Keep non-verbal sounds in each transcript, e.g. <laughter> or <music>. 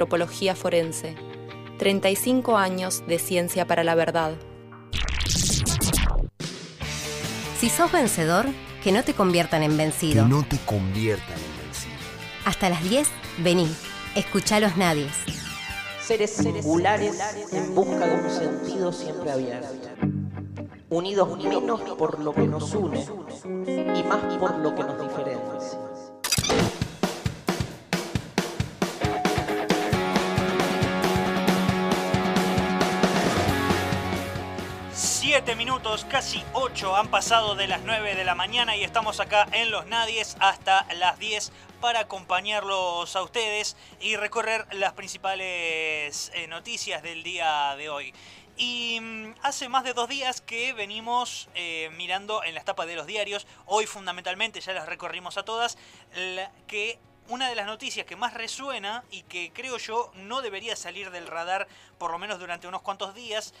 antropología forense. 35 años de ciencia para la verdad. Si sos vencedor, que no te conviertan en vencido. Que no te conviertan en vencido. Hasta las 10, vení. Escuchá los nadies. Seres singulares en busca de un sentido siempre abierto. Unidos menos por lo que nos une y más por lo que nos diferencia. Siete minutos, casi ocho han pasado de las nueve de la mañana y estamos acá en Los Nadies hasta las 10 para acompañarlos a ustedes y recorrer las principales eh, noticias del día de hoy. Y mm, hace más de dos días que venimos eh, mirando en las tapas de los diarios, hoy fundamentalmente ya las recorrimos a todas, que una de las noticias que más resuena y que creo yo no debería salir del radar por lo menos durante unos cuantos días,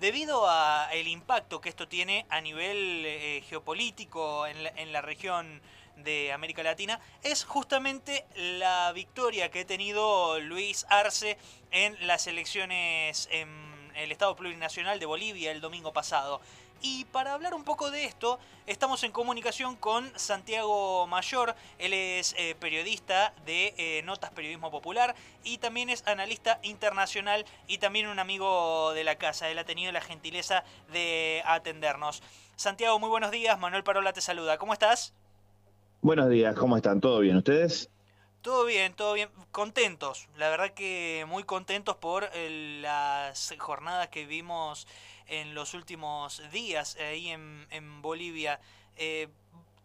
debido al impacto que esto tiene a nivel eh, geopolítico en la, región de América Latina, es justamente la victoria que ha tenido Luis Arce en las elecciones en el Estado Plurinacional de Bolivia el domingo pasado. Y para hablar un poco de esto, estamos en comunicación con Santiago Mayor. Él es eh, periodista de eh, Notas Periodismo Popular y también es analista internacional y también un amigo de la casa. Él ha tenido la gentileza de atendernos. Santiago, muy buenos días. Manuel Parola te saluda. ¿Cómo estás? Buenos días, ¿cómo están? ¿Todo bien? ¿Ustedes? Todo bien, todo bien. Contentos, la verdad que muy contentos por eh, las jornadas que vimos en los últimos días ahí en, Bolivia. Eh,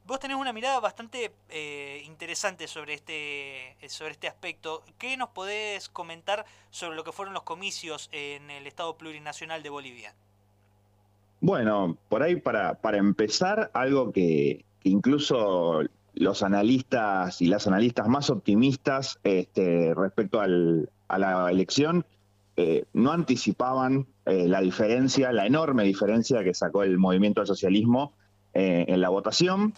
vos tenés una mirada bastante eh, interesante sobre este, sobre este aspecto. ¿Qué nos podés comentar sobre lo que fueron los comicios en el Estado Plurinacional de Bolivia? Bueno, por ahí para, para empezar, algo que, incluso los analistas y las analistas más optimistas este, respecto al, a la elección eh, no anticipaban eh, la diferencia, la enorme diferencia que sacó el movimiento al socialismo eh, en la votación.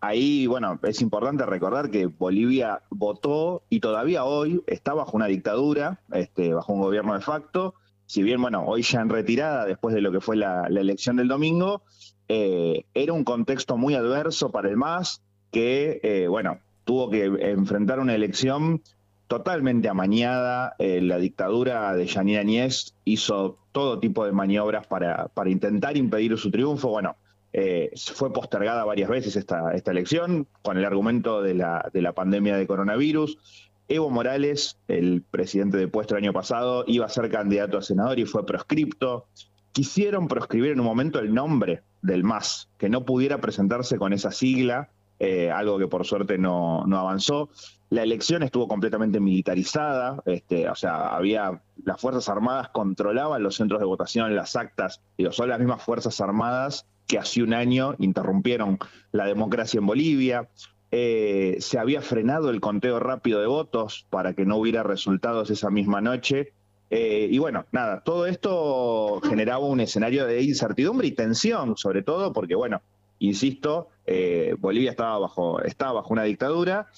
Ahí, bueno, es importante recordar que Bolivia votó y todavía hoy está bajo una dictadura, este, bajo un gobierno de facto. Si bien, bueno, hoy ya en retirada, después de lo que fue la, elección del domingo, era un contexto muy adverso para el MAS, que, bueno, tuvo que enfrentar una elección totalmente amañada. Eh, la dictadura de Yanina Añez hizo todo tipo de maniobras para, para intentar impedir su triunfo. Bueno, eh, fue postergada varias veces esta, esta elección con el argumento de la, de la pandemia de coronavirus. Evo Morales, el presidente depuesto el año pasado, iba a ser candidato a senador y fue proscripto. Quisieron proscribir en un momento el nombre del MAS, que no pudiera presentarse con esa sigla, eh, algo que por suerte no, avanzó. La elección estuvo completamente militarizada, este, o sea, había las Fuerzas Armadas controlaban los centros de votación, las actas, y son las mismas Fuerzas Armadas que hace un año interrumpieron la democracia en Bolivia. Eh, se había frenado el conteo rápido de votos para que no hubiera resultados esa misma noche. Eh, y bueno, nada, todo esto generaba un escenario de incertidumbre y tensión, sobre todo porque, bueno, insisto, eh, Bolivia estaba bajo, estaba bajo una dictadura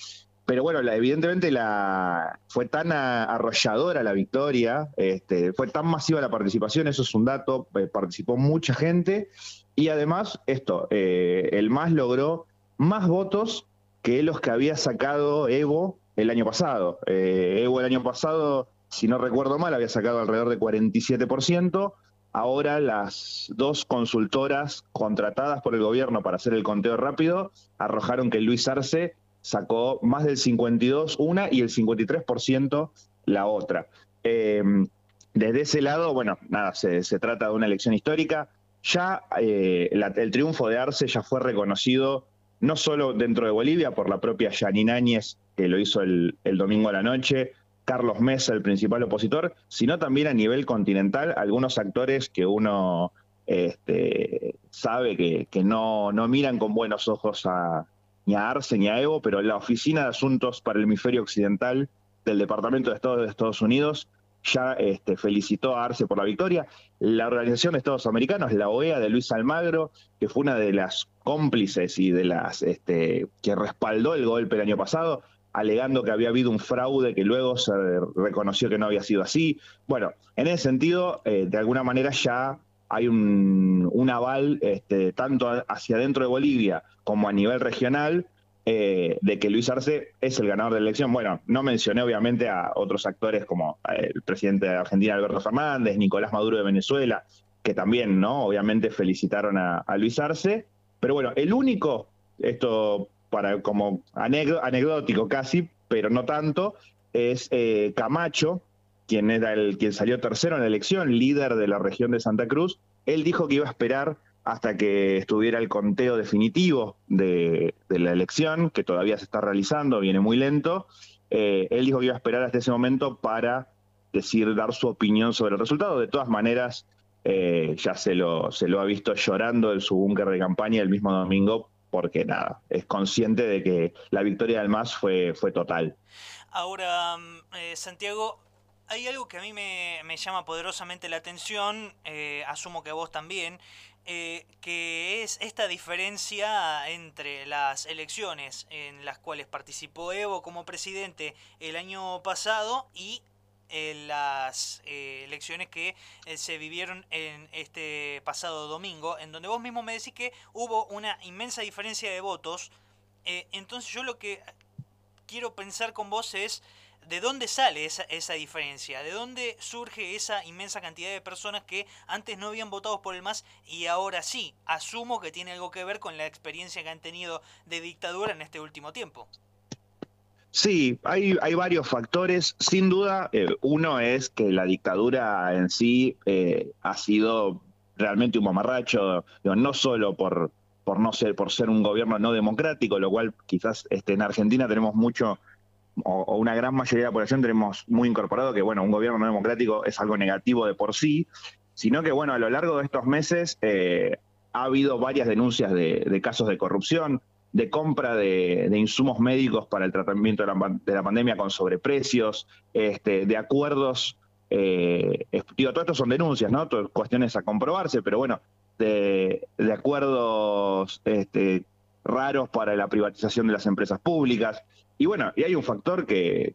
pero bueno, evidentemente la, fue tan arrolladora la victoria, este, fue tan masiva la participación, eso es un dato, eh, participó mucha gente y además esto, eh, el MAS logró más votos que los que había sacado Evo el año pasado. Evo el año pasado, si no recuerdo mal, había sacado alrededor de 47%. Ahora las dos consultoras contratadas por el gobierno para hacer el conteo rápido arrojaron que Luis Arce sacó más del 52 una y el 53% la otra. Em, desde ese lado, bueno, nada, se, trata de una elección histórica. Ya eh, el triunfo de Arce ya fue reconocido no solo dentro de Bolivia por la propia Yanina Áñez, que lo hizo el, domingo a la noche, Carlos Mesa, el principal opositor, sino también a nivel continental, algunos actores que uno este, sabe que, no, no miran con buenos ojos a, ni a Arce ni a Evo, pero la Oficina de Asuntos para el Hemisferio Occidental del Departamento de Estado de Estados Unidos ya este, felicitó a Arce por la victoria. La Organización de Estados Americanos, la OEA de Luis Almagro, que fue una de las cómplices y de las este, que respaldó el golpe el año pasado, alegando que había habido un fraude que luego se reconoció que no había sido así. Bueno, en ese sentido, eh, de alguna manera ya hay un, aval este, tanto hacia dentro de Bolivia como a nivel regional eh, de que Luis Arce es el ganador de la elección. Bueno, no mencioné obviamente a otros actores como eh, el presidente de Argentina, Alberto Fernández, Nicolás Maduro de Venezuela, que también, ¿no? Obviamente felicitaron a, Luis Arce. Pero bueno, el único, esto para como anecdótico casi, pero no tanto, es eh, Camacho, quien era el quien salió tercero en la elección, líder de la región de Santa Cruz. Él dijo que iba a esperar hasta que estuviera el conteo definitivo de, la elección, que todavía se está realizando, viene muy lento. Eh, él dijo que iba a esperar hasta ese momento para decir, dar su opinión sobre el resultado. De todas maneras, eh, ya se lo, se lo ha visto llorando en su búnker de campaña el mismo domingo, porque nada, es consciente de que la victoria del MAS fue, fue total. Ahora, mm, eh, Santiago, hay algo que a mí me, llama poderosamente la atención, asumo que a vos también, eh, que es esta diferencia entre las elecciones en las cuales participó Evo como presidente el año pasado y eh, las eh, elecciones que se vivieron en este pasado domingo, en donde vos mismo me decís que hubo una inmensa diferencia de votos. entonces yo lo que quiero pensar con vos es ¿De dónde sale esa, esa diferencia? ¿De dónde surge esa inmensa cantidad de personas que antes no habían votado por el MAS y ahora sí? Asumo que tiene algo que ver con la experiencia que han tenido de dictadura en este último tiempo. Sí, hay, hay varios factores. Sin duda, eh, uno es que la dictadura en sí eh, ha sido realmente un mamarracho, no solo por, por, no ser, por ser un gobierno no democrático, lo cual quizás este, en Argentina tenemos mucho o, una gran mayoría de la población tenemos muy incorporado que, bueno, un gobierno no democrático es algo negativo de por sí, sino que, bueno, a lo largo de estos meses eh, ha habido varias denuncias de, casos de corrupción, de compra de, insumos médicos para el tratamiento de la, pandemia con sobreprecios, este, de acuerdos, eh, digo, todo esto son denuncias, ¿no? Cuestiones a comprobarse, pero bueno, de, acuerdos este, raros para la privatización de las empresas públicas. Y bueno, y hay un factor que,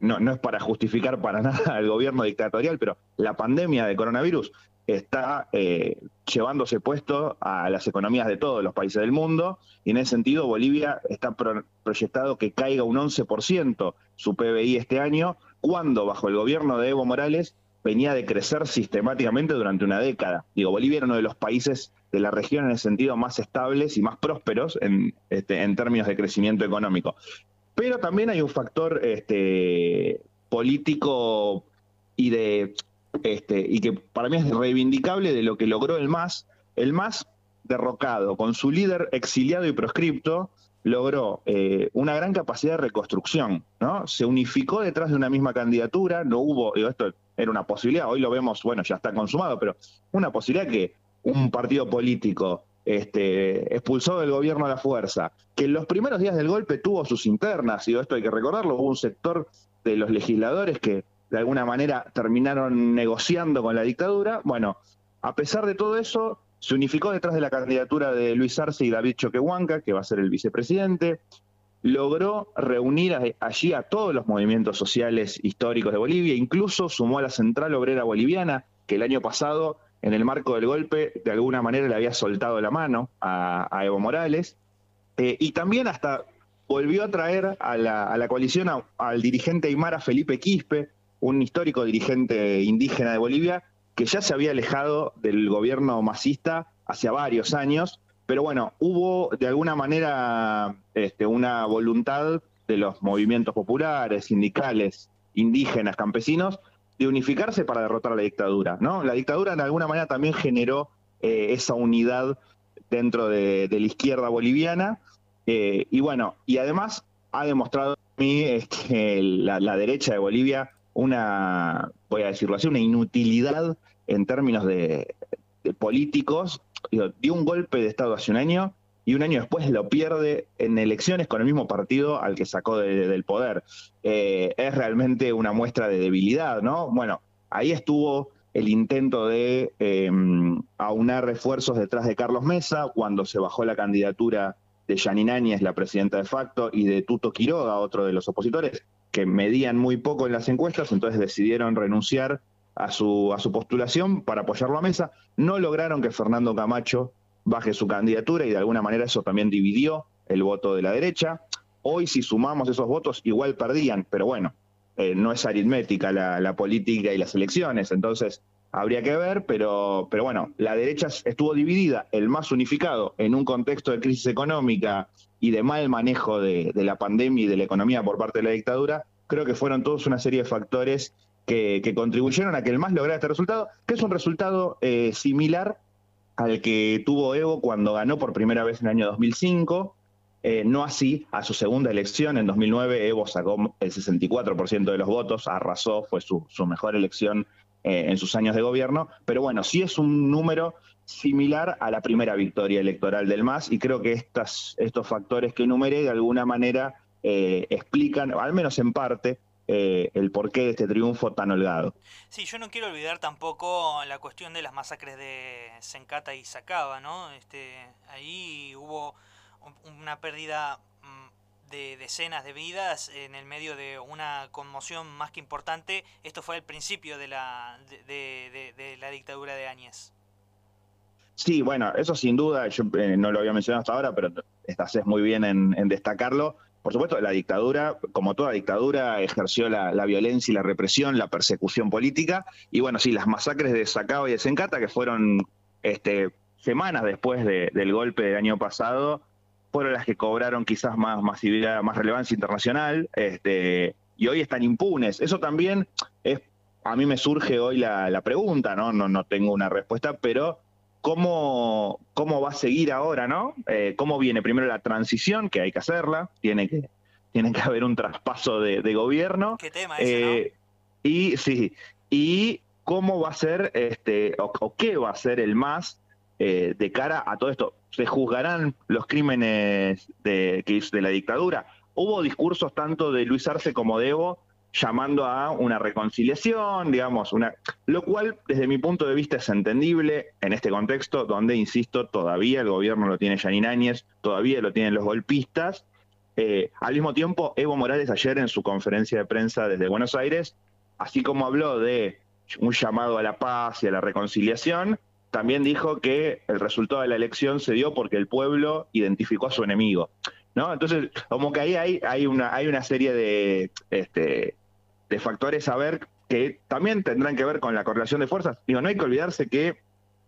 no, es para justificar para <laughs> nada al gobierno dictatorial, pero la pandemia de coronavirus está eh, llevándose puesto a las economías de todos los países del mundo y en ese sentido Bolivia está proyectado que caiga un 11% su PBI este año, cuando bajo el gobierno de Evo Morales venía de crecer sistemáticamente durante una década. Digo, Bolivia era uno de los países de la región en ese sentido más estables y más prósperos en, este, en términos de crecimiento económico. Pero también hay un factor este, político y de este, y que para mí es reivindicable de lo que logró el MAS. El MAS derrocado, con su líder exiliado y proscripto, logró eh, una gran capacidad de reconstrucción, ¿no? Se unificó detrás de una misma candidatura, no hubo, esto era una posibilidad, hoy lo vemos, bueno, ya está consumado, pero una posibilidad que un partido político este, expulsó del gobierno a la fuerza, que en los primeros días del golpe tuvo sus internas, y esto hay que recordarlo, hubo un sector de los legisladores que de alguna manera terminaron negociando con la dictadura. Bueno, a pesar de todo eso, se unificó detrás de la candidatura de Luis Arce y David Choquehuanca, que va a ser el vicepresidente, logró reunir allí a todos los movimientos sociales históricos de Bolivia, incluso sumó a la Central Obrera Boliviana, que el año pasado en el marco del golpe, de alguna manera le había soltado la mano a, Evo Morales, eh, y también hasta volvió a traer a la, coalición al dirigente Aymara Felipe Quispe, un histórico dirigente indígena de Bolivia, que ya se había alejado del gobierno masista hace varios años, pero bueno, hubo de alguna manera este, una voluntad de los movimientos populares, sindicales, indígenas, campesinos, de unificarse para derrotar a la dictadura. ¿no? La dictadura de alguna manera también generó eh, esa unidad dentro de, la izquierda boliviana. Eh, y bueno, y además ha demostrado a mí este, la, derecha de Bolivia una, voy a decirlo así, una inutilidad en términos de, políticos. dio un golpe de Estado hace un año y un año después lo pierde en elecciones con el mismo partido al que sacó del poder. Eh, es realmente una muestra de debilidad, ¿no? Bueno, ahí estuvo el intento de em, aunar refuerzos detrás de Carlos Mesa cuando se bajó la candidatura de Yanina Áñez, la presidenta de facto, y de Tuto Quiroga, otro de los opositores, que medían muy poco en las encuestas, entonces decidieron renunciar a su, a su postulación para apoyarlo a mesa. No lograron que Fernando Camacho baje su candidatura y de alguna manera eso también dividió el voto de la derecha. Hoy si sumamos esos votos igual perdían, pero bueno, eh, no es aritmética la, la, política y las elecciones, entonces habría que ver, pero, pero bueno, la derecha estuvo dividida, el más unificado en un contexto de crisis económica y de mal manejo de, la pandemia y de la economía por parte de la dictadura, creo que fueron todos una serie de factores que, que contribuyeron a que el más lograra este resultado, que es un resultado eh, similar al que tuvo Evo cuando ganó por primera vez en el año 2005, eh, no así a su segunda elección. En 2009, Evo sacó el 64% de los votos, arrasó, fue su, su mejor elección eh, en sus años de gobierno, pero bueno, sí es un número similar a la primera victoria electoral del MAS y creo que estas, estos factores que enumeré de alguna manera eh, explican, al menos en parte, eh, el porqué de este triunfo tan holgado. Sí, yo no quiero olvidar tampoco la cuestión de las masacres de Sencata y Sacaba, ¿no? Este, ahí hubo una pérdida mm, de decenas de vidas en el medio de una conmoción más que importante. Esto fue el principio de la, de, de, de la dictadura de Áñez. Sí, bueno, eso sin duda, yo eh, no lo había mencionado hasta ahora, pero haces muy bien en, destacarlo. Por supuesto, la dictadura, como toda dictadura, ejerció la, violencia y la represión, la persecución política. Y bueno, sí, las masacres de Sacaba y de Sencata, que fueron este, semanas después de, del golpe del año pasado, fueron las que cobraron quizás más más relevancia internacional, este, y hoy están impunes. Eso también es, a mí me surge hoy la, la pregunta, ¿no? ¿no? No tengo una respuesta, pero ¿cómo, cómo va a seguir ahora, ¿no? Eh, ¿Cómo viene primero la transición, que hay que hacerla, tiene que, tiene que haber un traspaso de, de gobierno. ¿Qué tema ese, eh, ¿no? Y sí, y cómo va a ser, este, o, o qué va a ser el más eh, de cara a todo esto. ¿Se juzgarán los crímenes de, de la dictadura? Hubo discursos tanto de Luis Arce como de Evo llamando a una reconciliación, digamos, una, lo cual desde mi punto de vista es entendible en este contexto donde, insisto, todavía el gobierno lo tiene Janine Áñez, todavía lo tienen los golpistas. Eh, al mismo tiempo, Evo Morales ayer en su conferencia de prensa desde Buenos Aires, así como habló de un llamado a la paz y a la reconciliación, también dijo que el resultado de la elección se dio porque el pueblo identificó a su enemigo. ¿no? Entonces, como que ahí hay, una, hay una serie de, este, de factores a ver que también tendrán que ver con la correlación de fuerzas. Digo, no hay que olvidarse que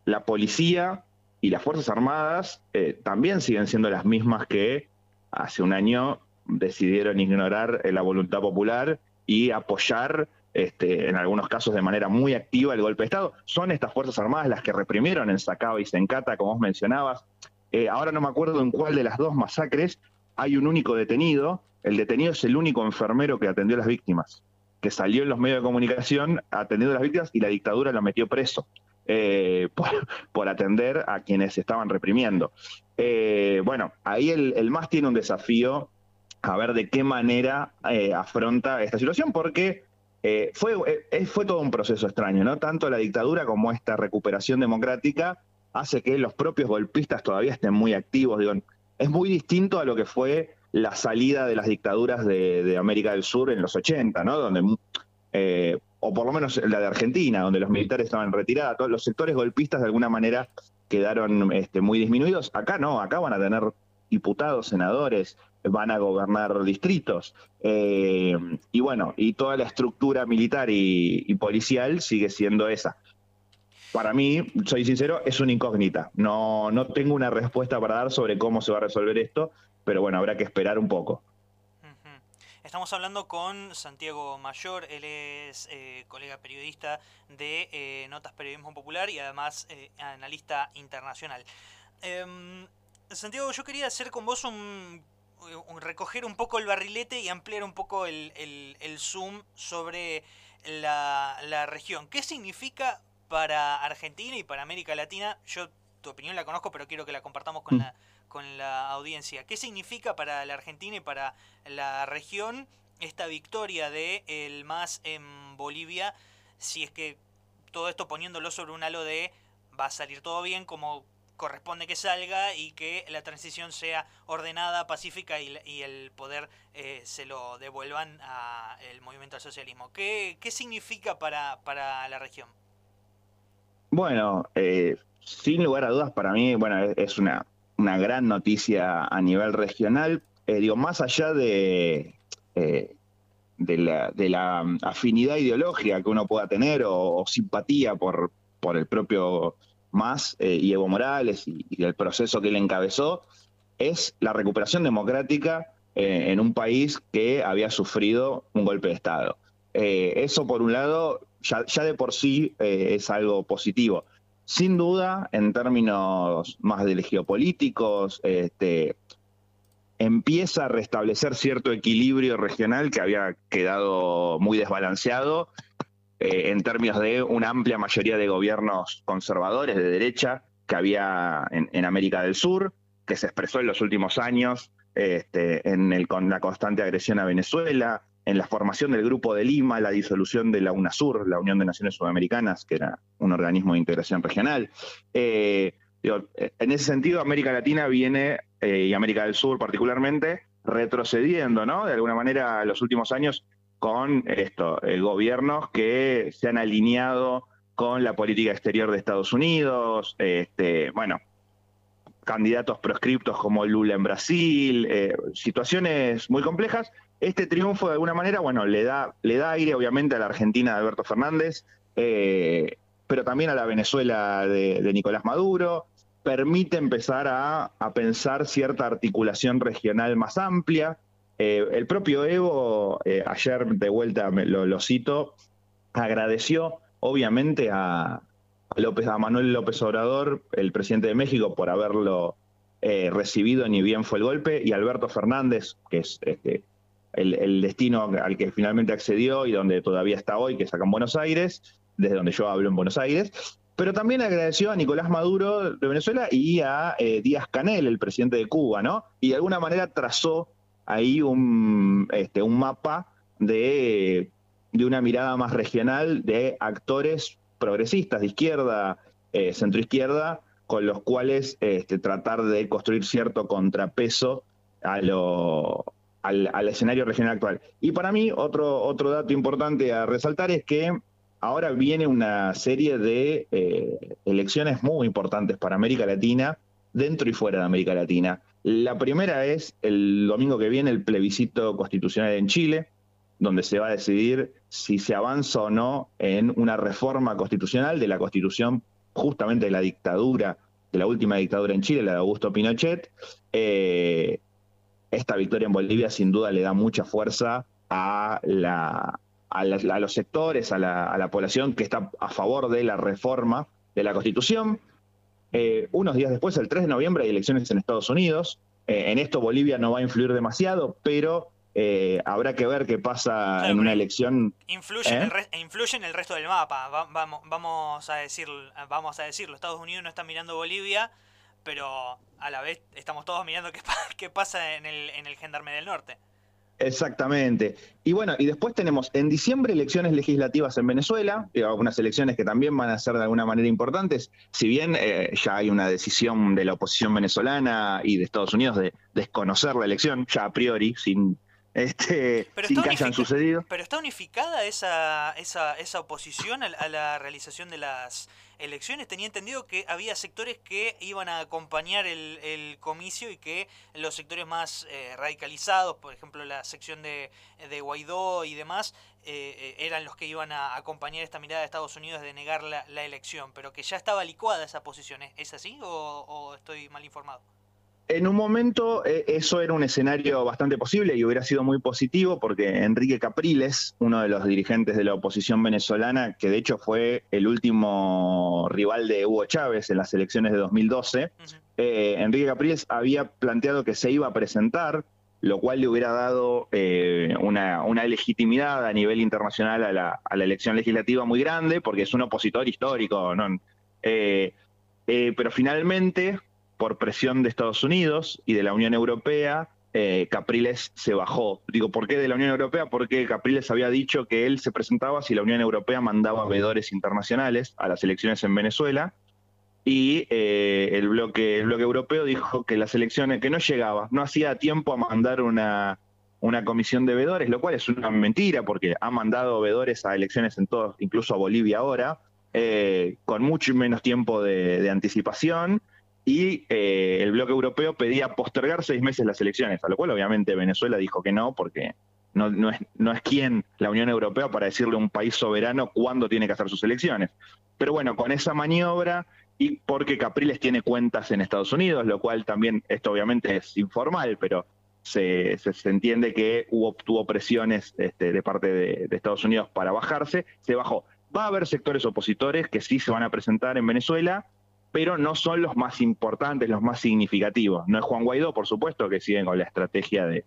la policía y las Fuerzas Armadas eh, también siguen siendo las mismas que hace un año decidieron ignorar la voluntad popular y apoyar este, en algunos casos de manera muy activa el golpe de Estado. Son estas Fuerzas Armadas las que reprimieron en Sacaba y Sencata, como vos mencionabas. Eh, ahora no me acuerdo en cuál de las dos masacres hay un único detenido. El detenido es el único enfermero que atendió a las víctimas, que salió en los medios de comunicación atendiendo a las víctimas y la dictadura lo metió preso. Eh, <laughs> por, por, atender a quienes estaban reprimiendo. Eh, bueno, ahí el, el, MAS tiene un desafío a ver de qué manera eh, afronta esta situación, porque fue, fue todo un proceso extraño, ¿no? Tanto la dictadura como esta recuperación democrática hace que los propios golpistas todavía estén muy activos. Es muy distinto a lo que fue la salida de las dictaduras de, de América del Sur en los 80, ¿no? Donde, eh, o por lo menos la de Argentina, donde los militares estaban retirados, todos los sectores golpistas de alguna manera quedaron este, muy disminuidos. Acá no, acá van a tener diputados, senadores, van a gobernar distritos. Eh, y bueno, y toda la estructura militar y, y, policial sigue siendo esa. Para mí, soy sincero, es una incógnita. No, no tengo una respuesta para dar sobre cómo se va a resolver esto, pero bueno, habrá que esperar un poco. Estamos hablando con Santiago Mayor, él es eh, colega periodista de eh, Notas Periodismo Popular y además eh, analista internacional. Em, Santiago, yo quería hacer con vos un recoger un poco el barrilete y ampliar un poco el, el, el zoom sobre la, la, región. ¿Qué significa para Argentina y para América Latina? Yo tu opinión la conozco, pero quiero que la compartamos con, mm. la, con la audiencia. ¿Qué significa para la Argentina y para la región esta victoria de el MAS en Bolivia? Si es que todo esto poniéndolo sobre un halo de va a salir todo bien, como corresponde que salga y que la transición sea ordenada, pacífica y, el poder eh, se lo devuelvan al movimiento al socialismo. ¿Qué, qué significa para, para la región? Bueno, eh, sin lugar a dudas para mí, bueno, es una, una gran noticia a nivel regional. Eh, digo, más allá de, eh, de, la, la, afinidad ideológica que uno pueda tener o, simpatía por, por el propio Más y Evo Morales y, el proceso que él encabezó, es la recuperación democrática en un país que había sufrido un golpe de Estado. eso, por un lado, ya, de por sí eh, es algo positivo. Sin duda, en términos más de geopolíticos, este, empieza a restablecer cierto equilibrio regional que había quedado muy desbalanceado eh, en términos de una amplia mayoría de gobiernos conservadores de derecha que había en, América del Sur, que se expresó en los últimos años este, en el, con la constante agresión a Venezuela, en la formación del Grupo de Lima, la disolución de la UNASUR, la Unión de Naciones Sudamericanas, que era un organismo de integración regional. Eh, en ese sentido, América Latina viene, eh, y América del Sur particularmente, retrocediendo, ¿no? De alguna manera, los últimos años, con esto, eh, gobiernos que se han alineado con la política exterior de Estados Unidos, este, bueno, candidatos proscriptos como Lula en Brasil, situaciones muy complejas este triunfo, de alguna manera, bueno, le da, le da aire, obviamente, a la Argentina de Alberto Fernández, eh, pero también a la Venezuela de, Nicolás Maduro, permite empezar a, pensar cierta articulación regional más amplia. Eh, el propio Evo, eh, ayer de vuelta lo, lo, cito, agradeció obviamente a, López, a Manuel López Obrador, el presidente de México, por haberlo recibido ni bien fue el golpe, y Alberto Fernández, que es este, el, destino al que finalmente accedió y donde todavía está hoy, que es acá en Buenos Aires, desde donde yo hablo en Buenos Aires. Pero también agradeció a Nicolás Maduro de Venezuela y a eh, Díaz Canel, el presidente de Cuba, ¿no? Y de alguna manera trazó ahí un, este, un mapa de, de una mirada más regional de actores progresistas de izquierda, eh, centroizquierda, con los cuales este, tratar de construir cierto contrapeso a lo, al, escenario regional actual. Y para mí, otro, otro dato importante a resaltar es que ahora viene una serie de eh, elecciones muy importantes para América Latina, dentro y fuera de América Latina. La primera es el domingo que viene el plebiscito constitucional en Chile, donde se va a decidir si se avanza o no en una reforma constitucional de la constitución justamente de la dictadura, de la última dictadura en Chile, la de Augusto Pinochet. Eh, esta victoria en Bolivia sin duda le da mucha fuerza a, la, a, los sectores, a la, población que está a favor de la reforma de la Constitución. Eh, unos días después, el 3 de noviembre, hay elecciones en Estados Unidos. Eh, en esto Bolivia no va a influir demasiado, pero eh, habrá que ver qué pasa en una elección. Influye, en el influye, en el resto del mapa. vamos, vamos, a decir, vamos a decirlo. Estados Unidos no está mirando Bolivia pero a la vez estamos todos mirando qué, pasa en el, en el Gendarme del Norte. Exactamente. Y bueno, y después tenemos en diciembre elecciones legislativas en Venezuela, algunas elecciones que también van a ser de alguna manera importantes, si bien eh, ya hay una decisión de la oposición venezolana y de Estados Unidos de desconocer la elección, ya a priori, sin, este, sin que hayan sucedido. Pero está unificada esa, esa, esa oposición a la realización de las elecciones, tenía entendido que había sectores que iban a acompañar el, el comicio y que los sectores más eh, radicalizados, por ejemplo la sección de, de Guaidó y demás, eh, eh, eran los que iban a acompañar esta mirada de Estados Unidos de negar la, la elección, pero que ya estaba licuada esa posición. ¿Es así o, o estoy mal informado? En un momento eh, eso era un escenario bastante posible y hubiera sido muy positivo porque Enrique Capriles, uno de los dirigentes de la oposición venezolana, que de hecho fue el último rival de Hugo Chávez en las elecciones de 2012, eh, Enrique Capriles había planteado que se iba a presentar, lo cual le hubiera dado eh, una, legitimidad a nivel internacional a la, elección legislativa muy grande, porque es un opositor histórico. ¿no? pero finalmente por presión de Estados Unidos y de la Unión Europea, eh, Capriles se bajó. Digo, ¿por qué de la Unión Europea? Porque Capriles había dicho que él se presentaba si la Unión Europea mandaba veedores internacionales a las elecciones en Venezuela. y eh, el, bloque, el bloque europeo dijo que las elecciones, que no llegaba, no hacía tiempo a mandar una, una comisión de vedores, lo cual es una mentira porque ha mandado vedores a elecciones en todos, incluso a Bolivia ahora, eh, con mucho menos tiempo de, anticipación y eh, el bloque europeo pedía postergar seis meses las elecciones, a lo cual obviamente Venezuela dijo que no porque no, no, es, no es quien la Unión Europea para decirle a un país soberano cuándo tiene que hacer sus elecciones. Pero bueno, con esa maniobra y porque Capriles tiene cuentas en Estados Unidos, lo cual también, esto obviamente es informal, pero se, se, entiende que hubo, tuvo presiones este, de parte de, Estados Unidos para bajarse, se bajó. Va a haber sectores opositores que sí se van a presentar en Venezuela, pero no son los más importantes, los más significativos. No es Juan Guaidó, por supuesto, que siguen con la estrategia de,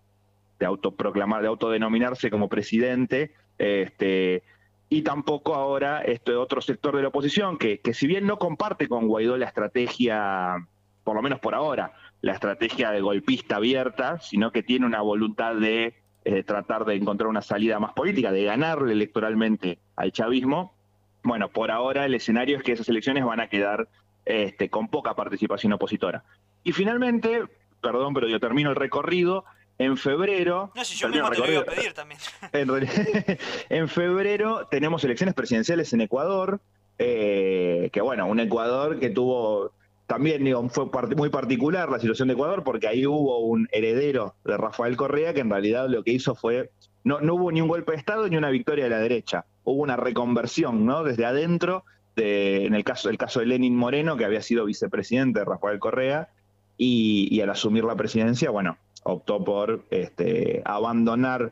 autoproclamar, de autodenominarse como presidente, este, y tampoco ahora este otro sector de la oposición que, que si bien no comparte con Guaidó la estrategia, por lo menos por ahora, la estrategia de golpista abierta, sino que tiene una voluntad de eh, tratar de encontrar una salida más política, de ganarle electoralmente al chavismo. Bueno, por ahora el escenario es que esas elecciones van a quedar este, con poca participación opositora. Y finalmente, perdón, pero yo termino el recorrido, en febrero. No, si yo mismo te lo iba a pedir también. <laughs> <laughs> En, febrero tenemos elecciones presidenciales en Ecuador. Eh, que bueno, un Ecuador que tuvo. También digo, fue muy particular la situación de Ecuador porque ahí hubo un heredero de Rafael Correa que en realidad lo que hizo fue. No, no hubo ni un golpe de Estado ni una victoria de la derecha. Hubo una reconversión, ¿no? Desde adentro, de, en el caso, el caso de Lenin Moreno, que había sido vicepresidente de Rafael Correa, y, y al asumir la presidencia, bueno, optó por este, abandonar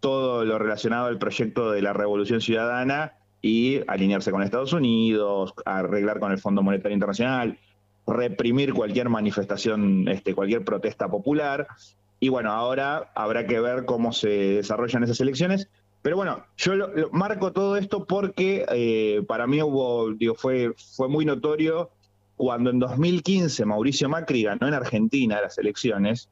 todo lo relacionado al proyecto de la Revolución Ciudadana y alinearse con Estados Unidos, arreglar con el Fondo Monetario Internacional, reprimir cualquier manifestación, este, cualquier protesta popular. Y bueno, ahora habrá que ver cómo se desarrollan esas elecciones. Pero bueno, yo marco todo esto porque eh, para mí hubo, digo, fue, fue muy notorio cuando en 2015 Mauricio Macri ganó en Argentina las elecciones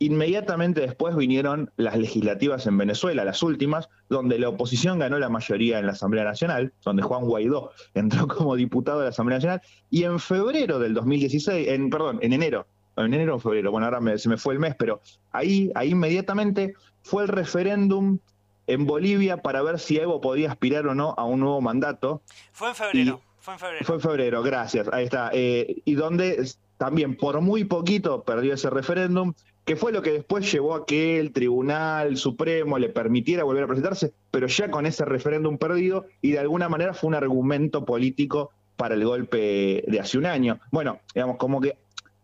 Inmediatamente después vinieron las legislativas en Venezuela, las últimas, donde la oposición ganó la mayoría en la Asamblea Nacional, donde Juan Guaidó <laughs> entró como diputado de la Asamblea Nacional, y en febrero del 2016, en, perdón, en enero, en enero o febrero, bueno, ahora se me fue el mes, pero ahí, ahí inmediatamente fue el referéndum en Bolivia para ver si Evo podía aspirar o no a un nuevo mandato. Fue en febrero. fue en febrero. Fue en febrero, gracias. Ahí está. Eh, y donde también por muy poquito perdió ese referéndum que fue lo que después llevó a que el Tribunal Supremo le permitiera volver a presentarse, pero ya con ese referéndum perdido y de alguna manera fue un argumento político para el golpe de hace un año. Bueno, digamos, como que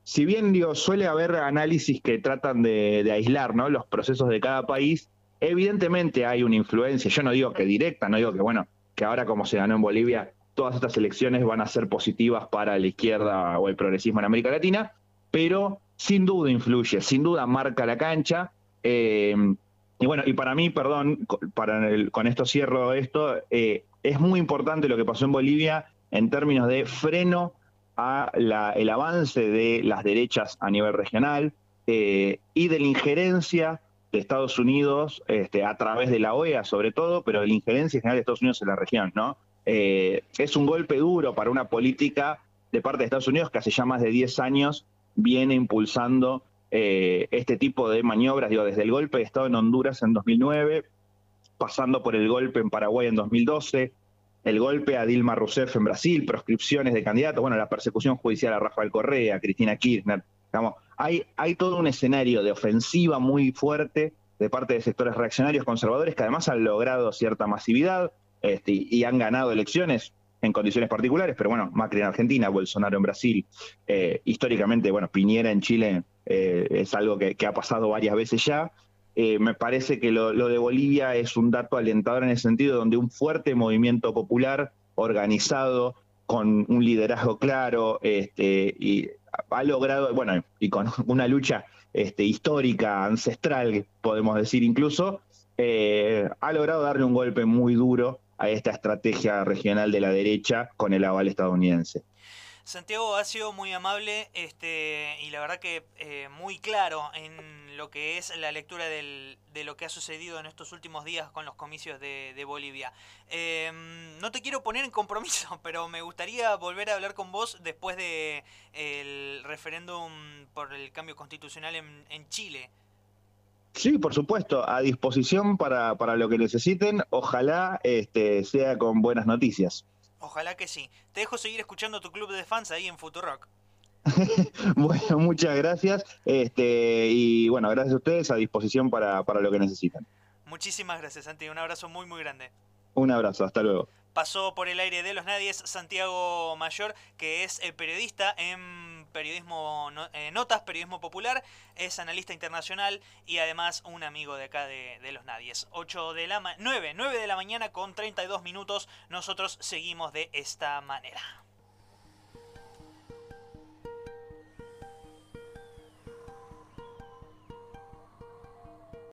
si bien digo, suele haber análisis que tratan de, aislar ¿no? los procesos de cada país, evidentemente hay una influencia, yo no digo que directa, no digo que bueno, que ahora como se ganó en Bolivia, todas estas elecciones van a ser positivas para la izquierda o el progresismo en América Latina, pero sin duda influye, sin duda marca la cancha. Eh, y bueno, y para mí, perdón, para con esto cierro esto, eh, es muy importante lo que pasó en Bolivia en términos de freno a el avance de las derechas a nivel regional eh, y de la injerencia de Estados Unidos este, a través de la OEA sobre todo, pero de la injerencia general de Estados Unidos en la región, ¿no? es un golpe duro para una política de parte de Estados Unidos que hace ya más de 10 años viene impulsando eh, este tipo de maniobras, digo, desde el golpe de Estado en Honduras en 2009, pasando por el golpe en Paraguay en 2012, el golpe a Dilma Rousseff en Brasil, proscripciones de candidatos, bueno, la persecución judicial a Rafael Correa, a Cristina Kirchner, hay todo un escenario de ofensiva muy fuerte de parte de sectores reaccionarios conservadores que además han logrado cierta masividad este, y han ganado elecciones en condiciones particulares, pero bueno, Macri en Argentina, Bolsonaro en Brasil, eh, históricamente, bueno, Piñera en Chile eh, es algo que, ha pasado varias veces ya. Eh, me parece que lo, de Bolivia es un dato alentador en el sentido donde un fuerte movimiento popular organizado, con un liderazgo claro, este, y ha logrado, bueno, y con <laughs> una lucha este, histórica, ancestral, podemos decir incluso, ha logrado darle un golpe muy duro a esta estrategia regional de la derecha con el aval estadounidense. Santiago ha sido muy amable este, y la verdad que eh, muy claro en lo que es la lectura del, de lo que ha sucedido en estos últimos días con los comicios de, Bolivia. Em, no te quiero poner en compromiso, <laughs> pero me gustaría volver a hablar con vos después de el referéndum por el cambio constitucional en, en Chile. Sí, por supuesto, a disposición para, para lo que necesiten. Ojalá este, sea con buenas noticias. Ojalá que sí. Te dejo seguir escuchando tu club de fans ahí en Futurock. <laughs> bueno, muchas gracias. Este, y bueno, gracias a ustedes, a disposición para, para lo que necesitan. Muchísimas gracias, Santi. Un abrazo muy, muy grande. Un abrazo, hasta luego. Pasó por el aire de los nadies Santiago Mayor, que es el periodista en periodismo eh, notas, periodismo popular, es analista internacional y además un amigo de acá de, los nadies. 8 de la 9, 9 de la mañana con 32 minutos, nosotros seguimos de esta manera.